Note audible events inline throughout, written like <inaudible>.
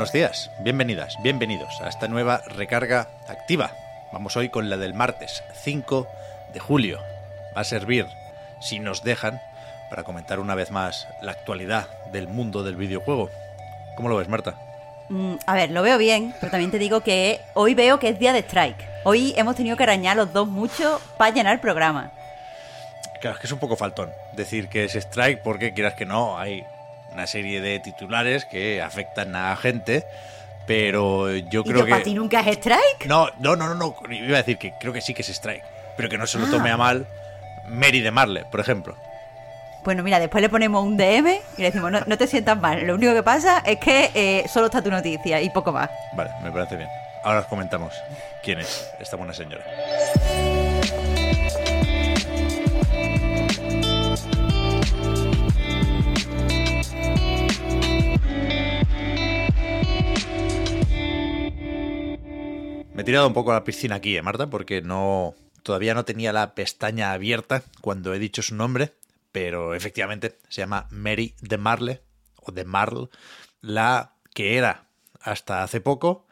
Buenos días, bienvenidas, bienvenidos a esta nueva recarga activa. Vamos hoy con la del martes 5 de julio. Va a servir, si nos dejan, para comentar una vez más la actualidad del mundo del videojuego. ¿Cómo lo ves, Marta? Mm, a ver, lo veo bien, pero también te digo que hoy veo que es día de strike. Hoy hemos tenido que arañar los dos mucho para llenar el programa. Claro, es que es un poco faltón decir que es strike porque quieras que no, hay una serie de titulares que afectan a gente, pero yo ¿Y creo yo que... para ti nunca es strike? No, no, no, no, no, iba a decir que creo que sí que es strike, pero que no se lo tome a mal Mary de Marle, por ejemplo. Bueno, mira, después le ponemos un DM y le decimos, no, no te sientas mal. Lo único que pasa es que eh, solo está tu noticia y poco más. Vale, me parece bien. Ahora os comentamos quién es esta buena señora. Me he tirado un poco a la piscina aquí, ¿eh, Marta? Porque no todavía no tenía la pestaña abierta cuando he dicho su nombre, pero efectivamente se llama Mary de Marle, o de Marle, la que era hasta hace poco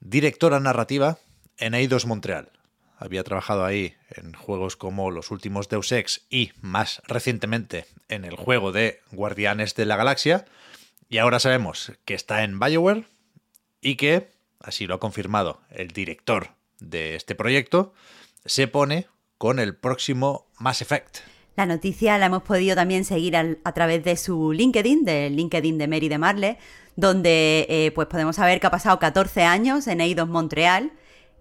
directora narrativa en Eidos Montreal. Había trabajado ahí en juegos como los últimos Deus Ex y más recientemente en el juego de Guardianes de la Galaxia. Y ahora sabemos que está en BioWare y que, así lo ha confirmado el director de este proyecto, se pone con el próximo Mass Effect. La noticia la hemos podido también seguir al- a través de su LinkedIn, del LinkedIn de Mary de Marle, donde eh, pues podemos saber que ha pasado 14 años en Eidos Montreal.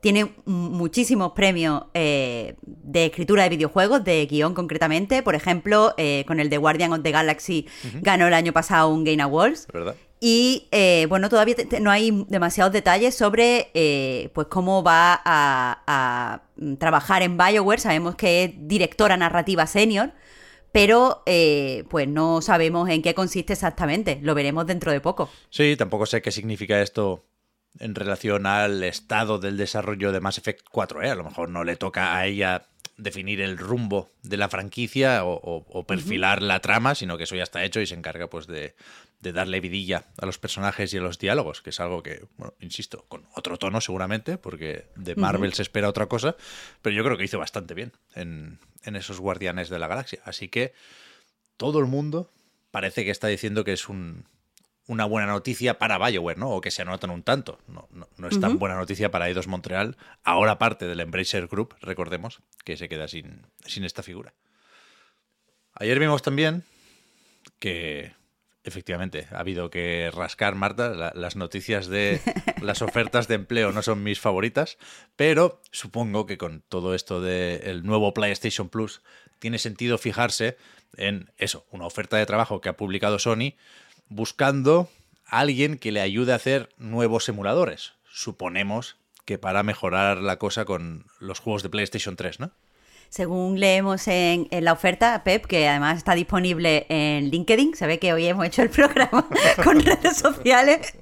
Tiene muchísimos premios eh, de escritura de videojuegos, de guion concretamente. Por ejemplo, eh, con el de Guardian of the Galaxy ganó el año pasado un Game Awards. ¿Verdad? Y eh, bueno, todavía te- te- no hay demasiados detalles sobre eh, pues cómo va a, a, mm, trabajar en Bioware. Sabemos que es directora narrativa senior, pero eh, pues no sabemos en qué consiste exactamente. Lo veremos dentro de poco. Sí, tampoco sé qué significa esto en relación al estado del desarrollo de Mass Effect 4. ¿eh? A lo mejor no le toca a ella definir el rumbo de la franquicia o, o- o perfilar la trama, sino que eso ya está hecho y se encarga pues de, de darle vidilla a los personajes y a los diálogos, que es algo que, bueno, insisto, con otro tono seguramente, porque de Marvel se espera otra cosa, pero yo creo que hizo bastante bien en, en esos Guardianes de la Galaxia. Así que todo el mundo parece que está diciendo que es un, una buena noticia para BioWare, ¿no? O que se anotan un tanto. No, no, no es tan buena noticia para Eidos Montreal, ahora parte del Embracer Group, recordemos, que se queda sin, sin esta figura. Ayer vimos también que efectivamente ha habido que rascar, Marta. la- las noticias de <laughs> las ofertas de empleo no son mis favoritas, pero supongo que con todo esto del nuevo PlayStation Plus tiene sentido fijarse en eso, una oferta de trabajo que ha publicado Sony buscando a alguien que le ayude a hacer nuevos emuladores. Suponemos que para mejorar la cosa con los juegos de PlayStation 3, ¿no? Según leemos en, la oferta, Pep, que además está disponible en LinkedIn, se ve que hoy hemos hecho el programa <laughs> con redes sociales,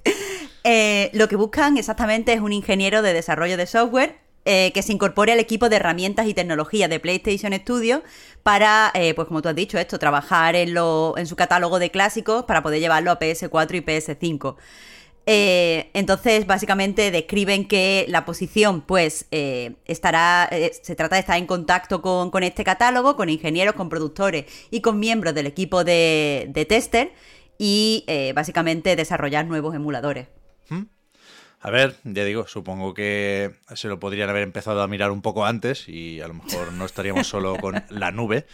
eh, lo que buscan exactamente es un ingeniero de desarrollo de software eh, que se incorpore al equipo de herramientas y tecnologías de PlayStation Studio para, eh, pues como tú has dicho, esto, trabajar en, lo, en su catálogo de clásicos para poder llevarlo a PS4 y PS5. Eh, entonces, básicamente describen que la posición, pues, eh, estará. eh, se trata de estar en contacto con, este catálogo, con ingenieros, con productores y con miembros del equipo de, tester y básicamente desarrollar nuevos emuladores. A ver, ya digo, supongo que se lo podrían haber empezado a mirar un poco antes y a lo mejor no estaríamos solo con la nube,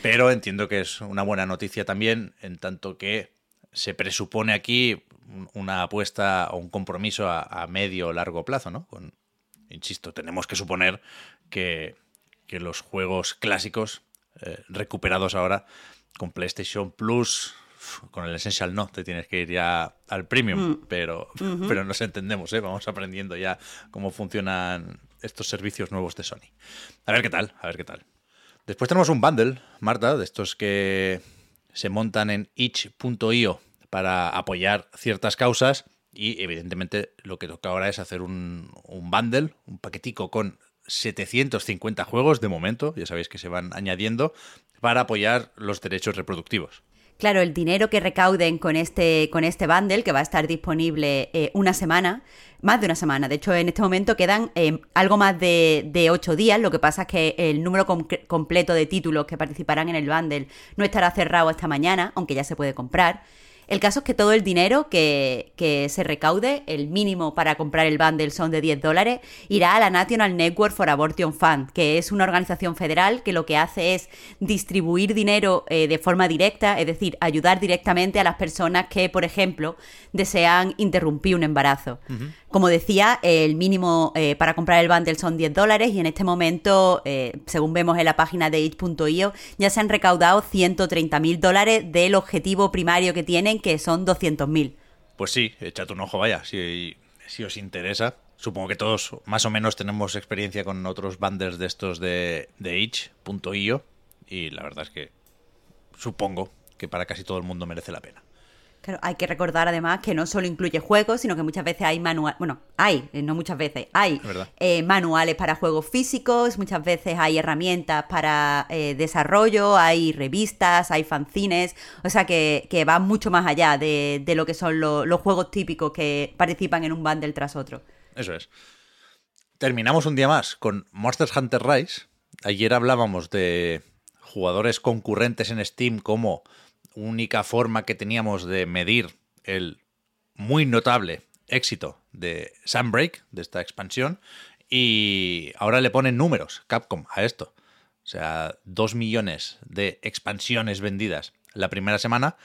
pero entiendo que es una buena noticia también en tanto que se presupone aquí un- una apuesta o un compromiso a, a medio o largo plazo, ¿no? Con, insisto, tenemos que suponer que, que los juegos clásicos eh, recuperados ahora con PlayStation Plus, con el Essential no, te tienes que ir ya al Premium, pero, pero nos entendemos, ¿eh? vamos aprendiendo ya cómo funcionan estos servicios nuevos de Sony. A ver qué tal, a ver qué tal. Después tenemos un bundle, Marta, de estos que se montan en itch.io para apoyar ciertas causas y evidentemente lo que toca ahora es hacer un, un bundle, un paquetico con 750 juegos de momento, ya sabéis que se van añadiendo, para apoyar los derechos reproductivos. Claro, el dinero que recauden con este, con este bundle, que va a estar disponible eh, una semana, más de una semana. De hecho, en este momento quedan eh, algo más de, ocho días. Lo que pasa es que el número com completo de títulos que participarán en el bundle no estará cerrado esta mañana, aunque ya se puede comprar. El caso es que todo el dinero que, que, se recaude, el mínimo para comprar el bundle son de 10 dólares, irá a la National Network for Abortion Fund, que es una organización federal que lo que hace es distribuir dinero eh, de forma directa, es decir, ayudar directamente a las personas que, por ejemplo, desean interrumpir un embarazo. Como decía, el mínimo eh, para comprar el bundle son 10 dólares y en este momento, eh, según vemos en la página de itch.io, ya se han recaudado 130 mil dólares del objetivo primario que tienen, que son 200 mil. Pues sí, echad un ojo, vaya, si, si os interesa. Supongo que todos más o menos tenemos experiencia con otros bundles de estos de, de itch.io y la verdad es que supongo que para casi todo el mundo merece la pena. Claro, hay que recordar además que no solo incluye juegos, sino que muchas veces hay manuales, bueno, hay, eh, no muchas veces, hay eh, manuales para juegos físicos, muchas veces hay herramientas para eh, desarrollo, hay revistas, hay fanzines, o sea que, que va mucho más allá de, de lo que son lo, los juegos típicos que participan en un bundle tras otro. Eso es. Terminamos un día más con Monster Hunter Rise. Ayer hablábamos de jugadores concurrentes en Steam como única forma que teníamos de medir el muy notable éxito de Sunbreak, de esta expansión, y ahora le ponen números, Capcom, a esto. O sea, dos millones de expansiones vendidas la primera semana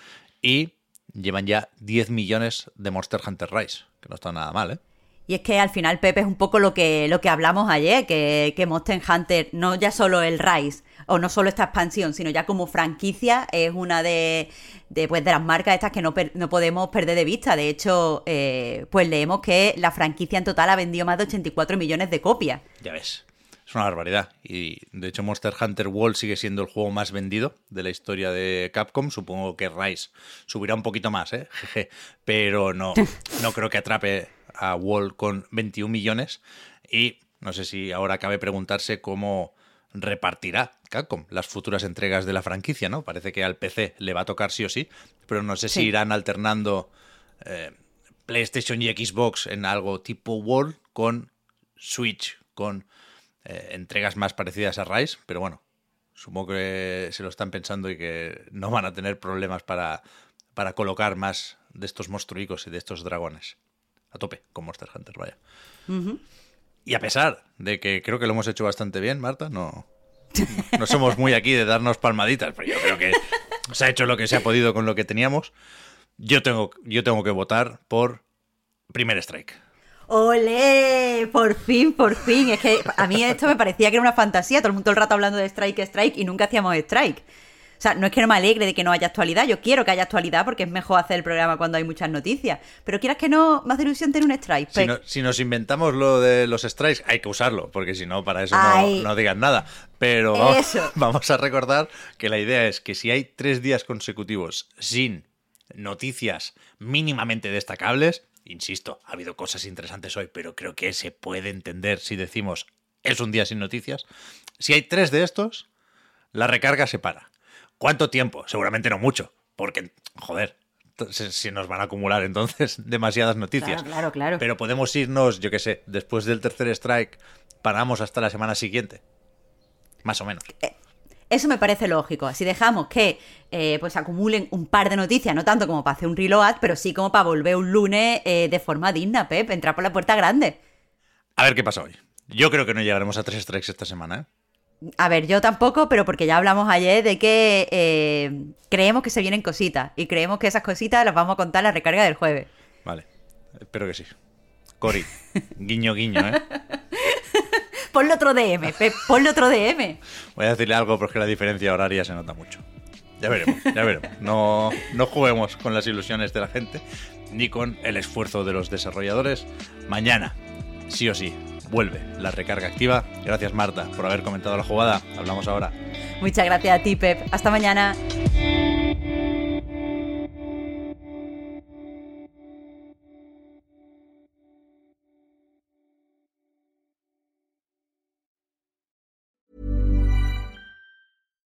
y llevan ya 10 millones de Monster Hunter Rise, que no está nada mal, ¿eh? Y es que al final, Pepe, es un poco lo que, lo que hablamos ayer, que, que Monster Hunter, no ya solo el Rise, o no solo esta expansión, sino ya como franquicia, es una de, de, pues, de las marcas estas que no, no podemos perder de vista. De hecho, eh, pues leemos que la franquicia en total ha vendido más de 84 millones de copias. Ya ves. Es una barbaridad. Y de hecho, Monster Hunter World sigue siendo el juego más vendido de la historia de Capcom. Supongo que Rise subirá un poquito más, ¿eh? <laughs> Jeje. Pero no, no creo que atrape a Wall con 21 millones y no sé si ahora cabe preguntarse cómo repartirá Capcom las futuras entregas de la franquicia, ¿no? Parece que al PC le va a tocar sí o sí, pero no sé sí. si irán alternando eh, PlayStation y Xbox en algo tipo Wall con Switch, con eh, entregas más parecidas a Rise, pero bueno, supongo que se lo están pensando y que no van a tener problemas para, para colocar más de estos monstruicos y de estos dragones a tope con Monster Hunter, vaya. Uh -huh. Y a pesar de que creo que lo hemos hecho bastante bien, Marta, no, no somos muy aquí de darnos palmaditas, pero yo creo que se ha hecho lo que se ha podido con lo que teníamos. Yo tengo, yo tengo que votar por primer strike. ¡Ole! Por fin, por fin. Es que a mí esto me parecía que era una fantasía. Todo el mundo todo el rato hablando de strike, strike y nunca hacíamos strike. O sea, no es que no me alegre de que no haya actualidad, yo quiero que haya actualidad porque es mejor hacer el programa cuando hay muchas noticias. Pero quieras que no, más de ilusión tener un strike. Si, no, si, nos inventamos lo de los strikes, hay que usarlo, porque si no, para eso no, no, digan nada. Pero vamos, <laughs> vamos a recordar que la idea es que si hay tres días consecutivos sin noticias mínimamente destacables, insisto, ha habido cosas interesantes hoy, pero creo que se puede entender si decimos es un día sin noticias. Si hay tres de estos, la recarga se para. ¿Cuánto tiempo? Seguramente no mucho, porque, joder, si nos van a acumular entonces <laughs> demasiadas noticias. Claro, claro, claro. Pero podemos irnos, yo qué sé, después del tercer strike, paramos hasta la semana siguiente. Más o menos. Eso me parece lógico. Así dejamos que eh, pues acumulen un par de noticias, no tanto como para hacer un reload, pero sí como para volver un lunes eh, de forma digna, Pep, entrar por la puerta grande. A ver qué pasa hoy. Yo creo que no llegaremos a tres strikes esta semana, ¿eh? A ver, yo tampoco, pero porque ya hablamos ayer de que eh, creemos que se vienen cositas y creemos que esas cositas las vamos a contar la recarga del jueves. Vale, espero que sí. Cori, guiño, guiño, ¿eh? <laughs> ponle otro DM, Pep, ponle otro DM. Voy a decirle algo porque la diferencia horaria se nota mucho. Ya veremos, ya veremos. No, no juguemos con las ilusiones de la gente ni con el esfuerzo de los desarrolladores. Mañana, sí o sí, vuelve la recarga activa. Gracias Marta por haber comentado la jugada. Hablamos ahora. Muchas gracias a ti, Pep. Hasta mañana.